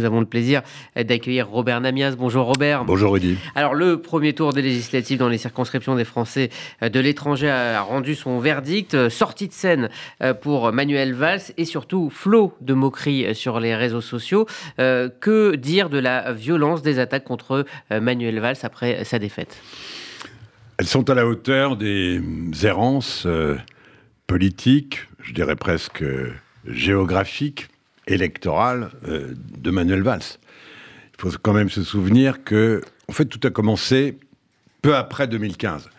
Nous avons le plaisir d'accueillir Robert Namias. Bonjour Robert. Bonjour Rudy. Alors le premier tour des législatives dans les circonscriptions des Français de l'étranger a rendu son verdict. Sortie de scène euh, pour Manuel Valls et surtout flot de moqueries sur les réseaux sociaux. Euh, que dire de la violence des attaques contre euh, Manuel Valls après sa défaite? Elles sont à la hauteur des errances politiques, je dirais presque géographiques électorale euh, de Manuel Valls. Il faut quand même se souvenir que, en fait, tout a commencé peu après 2015.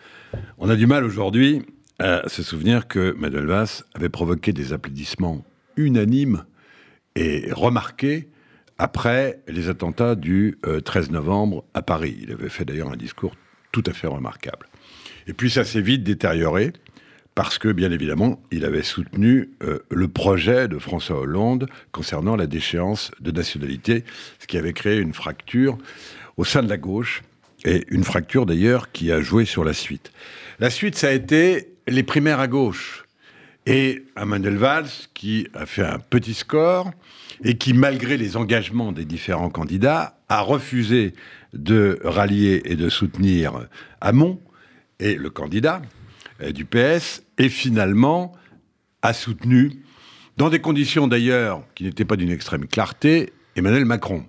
On a du mal aujourd'hui à se souvenir que Manuel Valls avait provoqué des applaudissements unanimes et remarqués après les attentats du 13 euh, novembre à Paris. Il avait fait d'ailleurs un discours tout à fait remarquable. Et puis ça s'est vite détérioré parce que, bien évidemment, il avait soutenu euh, le projet de François Hollande concernant la déchéance de nationalité, ce qui avait créé une fracture au sein de la gauche, et une fracture d'ailleurs qui a joué sur la suite. La suite, ça a été les primaires à gauche, et Emmanuel Valls, qui a fait un petit score, et qui, malgré les engagements des différents candidats, a refusé de rallier et de soutenir Hamon, et le candidat, du PS, et finalement a soutenu, dans des conditions d'ailleurs qui n'étaient pas d'une extrême clarté, Emmanuel Macron.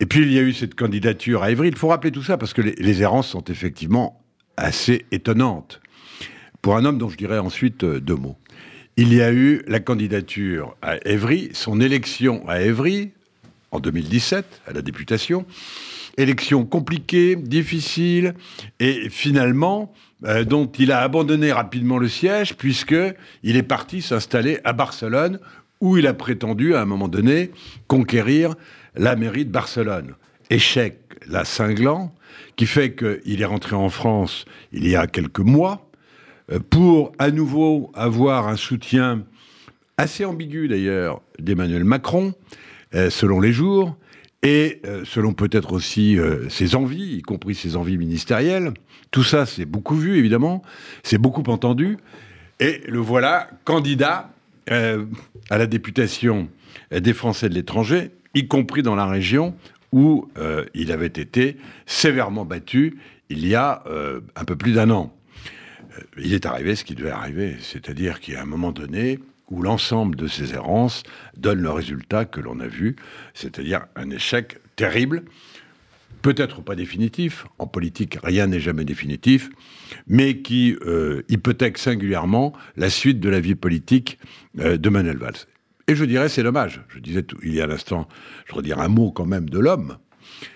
Et puis il y a eu cette candidature à Évry. Il faut rappeler tout ça parce que les, errances sont effectivement assez étonnantes. Pour un homme dont je dirais ensuite euh, deux mots. Il y a eu la candidature à Évry, son élection à Évry en 2017 à la députation. Élection compliquée, difficile, et finalement, euh, dont il a abandonné rapidement le siège, puisqu'il est parti s'installer à Barcelone, où il a prétendu, à un moment donné, conquérir la mairie de Barcelone. Échec, la cinglant, qui fait qu'il est rentré en France il y a quelques mois, euh, pour à nouveau avoir un soutien assez ambigu d'ailleurs d'Emmanuel Macron, euh, selon les jours, et euh, selon peut-être aussi euh, ses envies, y compris ses envies ministérielles. Tout ça, c'est beaucoup vu, évidemment, c'est beaucoup entendu, et le voilà candidat euh, à la députation des Français de l'étranger, y compris dans la région où il avait été sévèrement battu il y a un peu plus d'un an. Il est arrivé ce qui devait arriver, c'est-à-dire qu'à un moment donné, où l'ensemble de ces errances donne le résultat que l'on a vu, c'est-à-dire un échec terrible, peut-être pas définitif, en politique rien n'est jamais définitif, mais qui euh, hypothèque singulièrement la suite de la vie politique euh, de Manuel Valls. Et je dirais c'est dommage, je disais il y a l'instant, je voudrais dire un mot quand même de l'homme,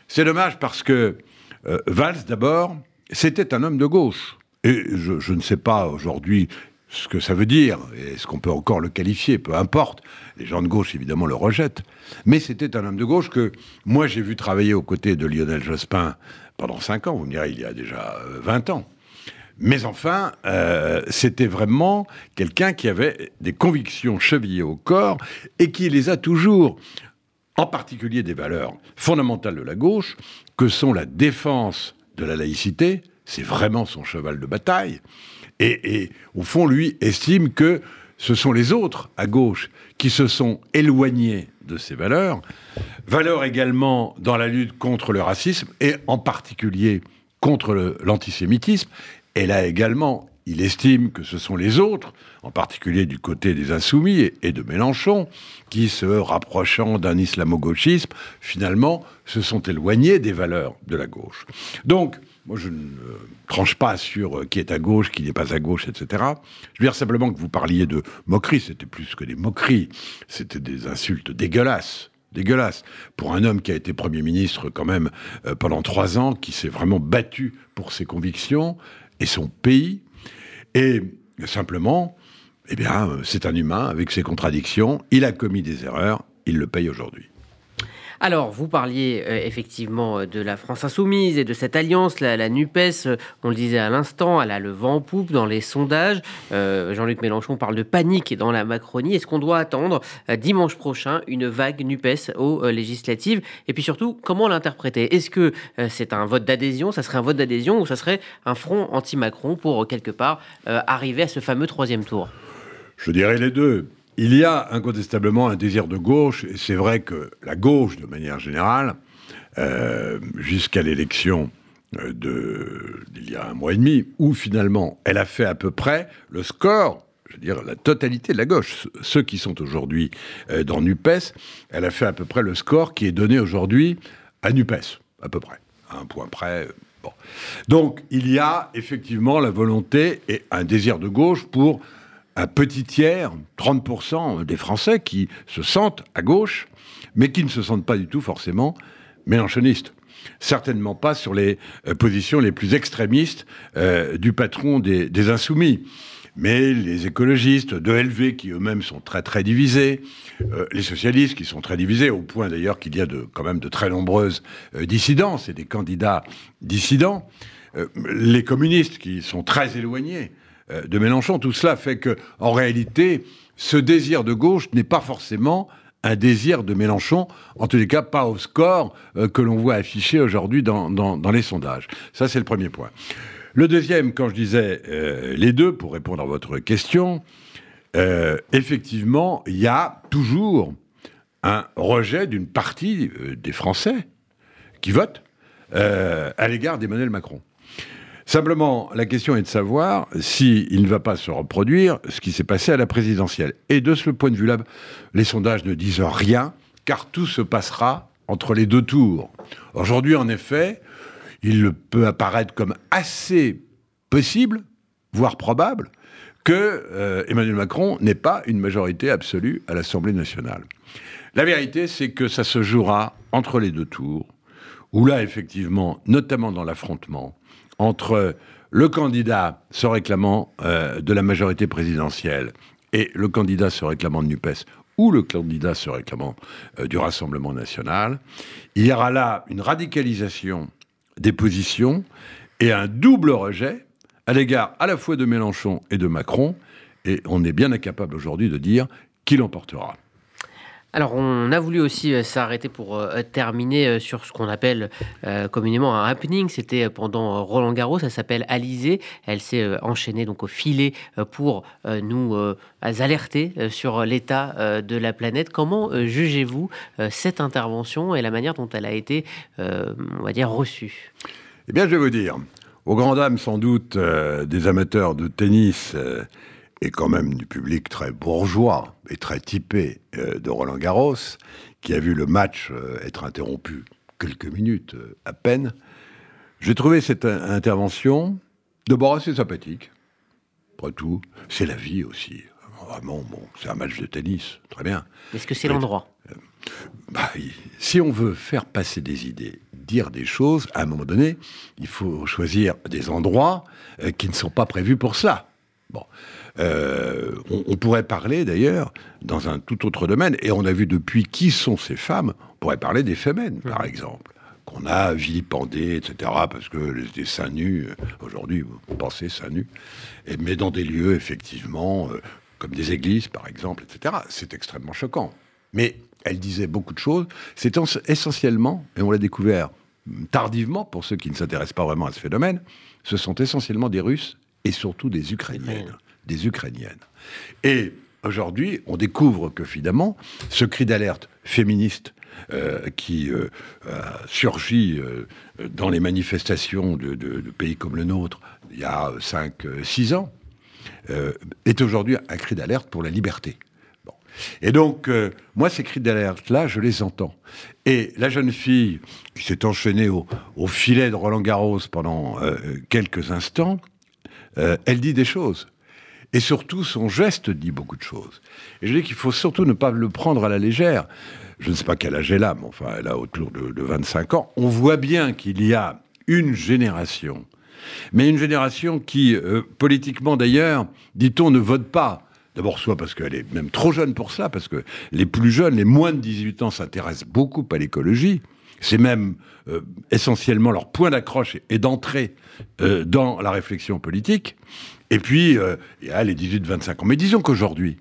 c'est dommage parce que euh, Valls d'abord, c'était un homme de gauche. Et je ne sais pas aujourd'hui ce que ça veut dire, est-ce qu'on peut encore le qualifier, peu importe. Les gens de gauche, évidemment, le rejettent. Mais c'était un homme de gauche que moi, j'ai vu travailler aux côtés de Lionel Jospin pendant 5 ans, vous me direz, il y a déjà 20 euh, ans. Mais enfin, euh, c'était vraiment quelqu'un qui avait des convictions chevillées au corps et qui les a toujours, en particulier des valeurs fondamentales de la gauche, que sont la défense de la laïcité, c'est vraiment son cheval de bataille, et, au fond, lui estime que ce sont les autres à gauche qui se sont éloignés de ces valeurs, valeurs également dans la lutte contre le racisme et en particulier contre l'antisémitisme. Et là également, il estime que ce sont les autres, en particulier du côté des insoumis et de Mélenchon, qui, se rapprochant d'un islamo-gauchisme, finalement, se sont éloignés des valeurs de la gauche. Donc, moi, je ne tranche pas sur euh, qui est à gauche, qui n'est pas à gauche, etc. Je veux dire simplement que vous parliez de moqueries, c'était plus que des moqueries, c'était des insultes dégueulasses. Dégueulasses. Pour un homme qui a été Premier ministre quand même euh, pendant trois ans, qui s'est vraiment battu pour ses convictions et son pays, et simplement, eh bien, euh, c'est un humain avec ses contradictions, il a commis des erreurs, il le paye aujourd'hui. Alors, vous parliez euh, effectivement euh, de la France insoumise et de cette alliance, la, NUPES, euh, on le disait à l'instant, elle a le vent en poupe dans les sondages. Jean-Luc Mélenchon parle de panique dans la Macronie. Est-ce qu'on doit attendre dimanche prochain une vague NUPES aux législatives? Et puis surtout, comment l'interpréter? Est-ce que c'est un vote d'adhésion, ça serait un vote d'adhésion ou ça serait un front anti-Macron pour quelque part arriver à ce fameux troisième tour? Je dirais les deux il y a incontestablement un désir de gauche, et c'est vrai que la gauche, de manière générale, euh, jusqu'à l'élection euh, d'il y a un mois et demi, où finalement elle a fait à peu près le score je veux dire, la totalité de la gauche, ceux qui sont aujourd'hui euh, dans NUPES, elle a fait à peu près le score qui est donné aujourd'hui à NUPES, à peu près, à un point près. Bon. Donc, il y a effectivement la volonté et un désir de gauche pour un petit tiers, 30% des Français qui se sentent à gauche, mais qui ne se sentent pas du tout forcément mélanchonistes certainement pas sur les euh, positions les plus extrémistes euh, du patron des, insoumis. Mais les écologistes de LV, qui eux-mêmes sont très très divisés, euh, les socialistes qui sont très divisés, au point d'ailleurs qu'il y a quand même de très nombreuses dissidences et des candidats dissidents, les communistes qui sont très éloignés de Mélenchon, tout cela fait que, en réalité, ce désir de gauche n'est pas forcément un désir de Mélenchon, en tous les cas pas au score euh, que l'on voit affiché aujourd'hui dans, les sondages. Ça, c'est le premier point. Le deuxième, quand je disais euh, les deux, pour répondre à votre question, euh, effectivement, il y a toujours un rejet d'une partie des Français qui votent à l'égard d'Emmanuel Macron. Simplement, la question est de savoir s'il ne va pas se reproduire ce qui s'est passé à la présidentielle. Et de ce point de vue-là, les sondages ne disent rien, car tout se passera entre les deux tours. Aujourd'hui, en effet, il peut apparaître comme assez possible, voire probable, que euh, Emmanuel Macron n'ait pas une majorité absolue à l'Assemblée nationale. La vérité, c'est que ça se jouera entre les deux tours, où là, effectivement, notamment dans l'affrontement, entre le candidat se réclamant euh, de la majorité présidentielle et le candidat se réclamant de NUPES ou le candidat se réclamant euh, du Rassemblement national, il y aura là une radicalisation des positions et un double rejet à l'égard à la fois de Mélenchon et de Macron, et on est bien incapable aujourd'hui de dire qui l'emportera. Alors, on a voulu aussi euh, s'arrêter pour euh, terminer euh, sur ce qu'on appelle communément un happening. C'était pendant Roland Garros, ça s'appelle Alizé. Elle s'est enchaînée donc au filet pour nous alerter sur l'état de la planète. Comment jugez-vous cette intervention et la manière dont elle a été, on va dire, reçue? Eh bien, je vais vous dire, aux grandes dames sans doute des amateurs de tennis et quand même du public très bourgeois et très typé euh, de Roland Garros, qui a vu le match euh, être interrompu quelques minutes euh, à peine, j'ai trouvé cette intervention d'abord assez sympathique. Après tout, c'est la vie aussi. Vraiment, bon, c'est un match de tennis, très bien. Est-ce que c'est l'endroit? bah, Si on veut faire passer des idées, dire des choses, à un moment donné, il faut choisir des endroits qui ne sont pas prévus pour ça. Bon. Euh, on, pourrait parler d'ailleurs dans un tout autre domaine, et on a vu depuis qui sont ces femmes, on pourrait parler des femmes, par exemple, qu'on a vilipendées, etc., parce que des seins nus, euh, aujourd'hui, vous pensez seins nus, et, mais dans des lieux, effectivement, euh, comme des églises, par exemple, etc., c'est extrêmement choquant. Mais elle disait beaucoup de choses, c'est essentiellement, et on l'a découvert tardivement pour ceux qui ne s'intéressent pas vraiment à ce phénomène, ce sont essentiellement des Russes et surtout des Ukrainiennes des Ukrainiennes. Et aujourd'hui, on découvre que finalement, ce cri d'alerte féministe euh, qui euh, a surgi euh, dans les manifestations de, pays comme le nôtre il y a 5-6 ans, est aujourd'hui un cri d'alerte pour la liberté. Et donc, moi, ces cris d'alerte-là, je les entends. Et la jeune fille qui s'est enchaînée au, au, filet de Roland Garros pendant quelques instants, elle dit des choses. Et surtout, son geste dit beaucoup de choses. Et je dis qu'il faut surtout ne pas le prendre à la légère. Je ne sais pas quel âge elle a, mais enfin, elle a autour de, 25 ans. On voit bien qu'il y a une génération, mais une génération qui, euh, politiquement d'ailleurs, dit-on, ne vote pas. D'abord, soit parce qu'elle est même trop jeune pour cela, parce que les plus jeunes, les moins de 18 ans, s'intéressent beaucoup à l'écologie. C'est même euh, essentiellement leur point d'accroche et, d'entrée euh, dans la réflexion politique. Et puis, euh, il y a les 18-25 ans. Mais disons qu'aujourd'hui,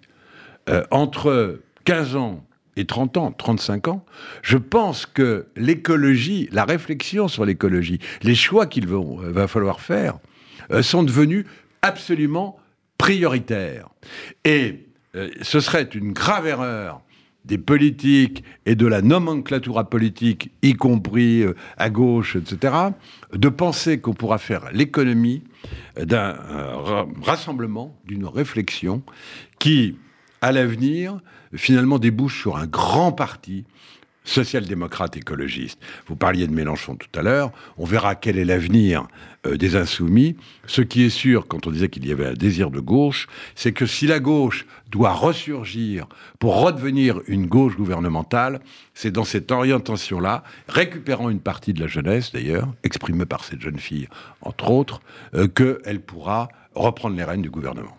entre 15 ans et 30 ans, 35 ans, je pense que l'écologie, la réflexion sur l'écologie, les choix qu'il va falloir faire, sont devenus absolument prioritaires. Et ce serait une grave erreur des politiques et de la nomenclatura politique, y compris euh, à gauche, etc., de penser qu'on pourra faire l'économie d'un euh, rassemblement, d'une réflexion qui, à l'avenir, finalement débouche sur un grand parti social-démocrate écologiste. Vous parliez de Mélenchon tout à l'heure, on verra quel est l'avenir euh, des insoumis. Ce qui est sûr, quand on disait qu'il y avait un désir de gauche, c'est que si la gauche doit ressurgir pour redevenir une gauche gouvernementale, c'est dans cette orientation-là, récupérant une partie de la jeunesse d'ailleurs, exprimée par cette jeune fille entre autres, euh, qu'elle pourra reprendre les rênes du gouvernement.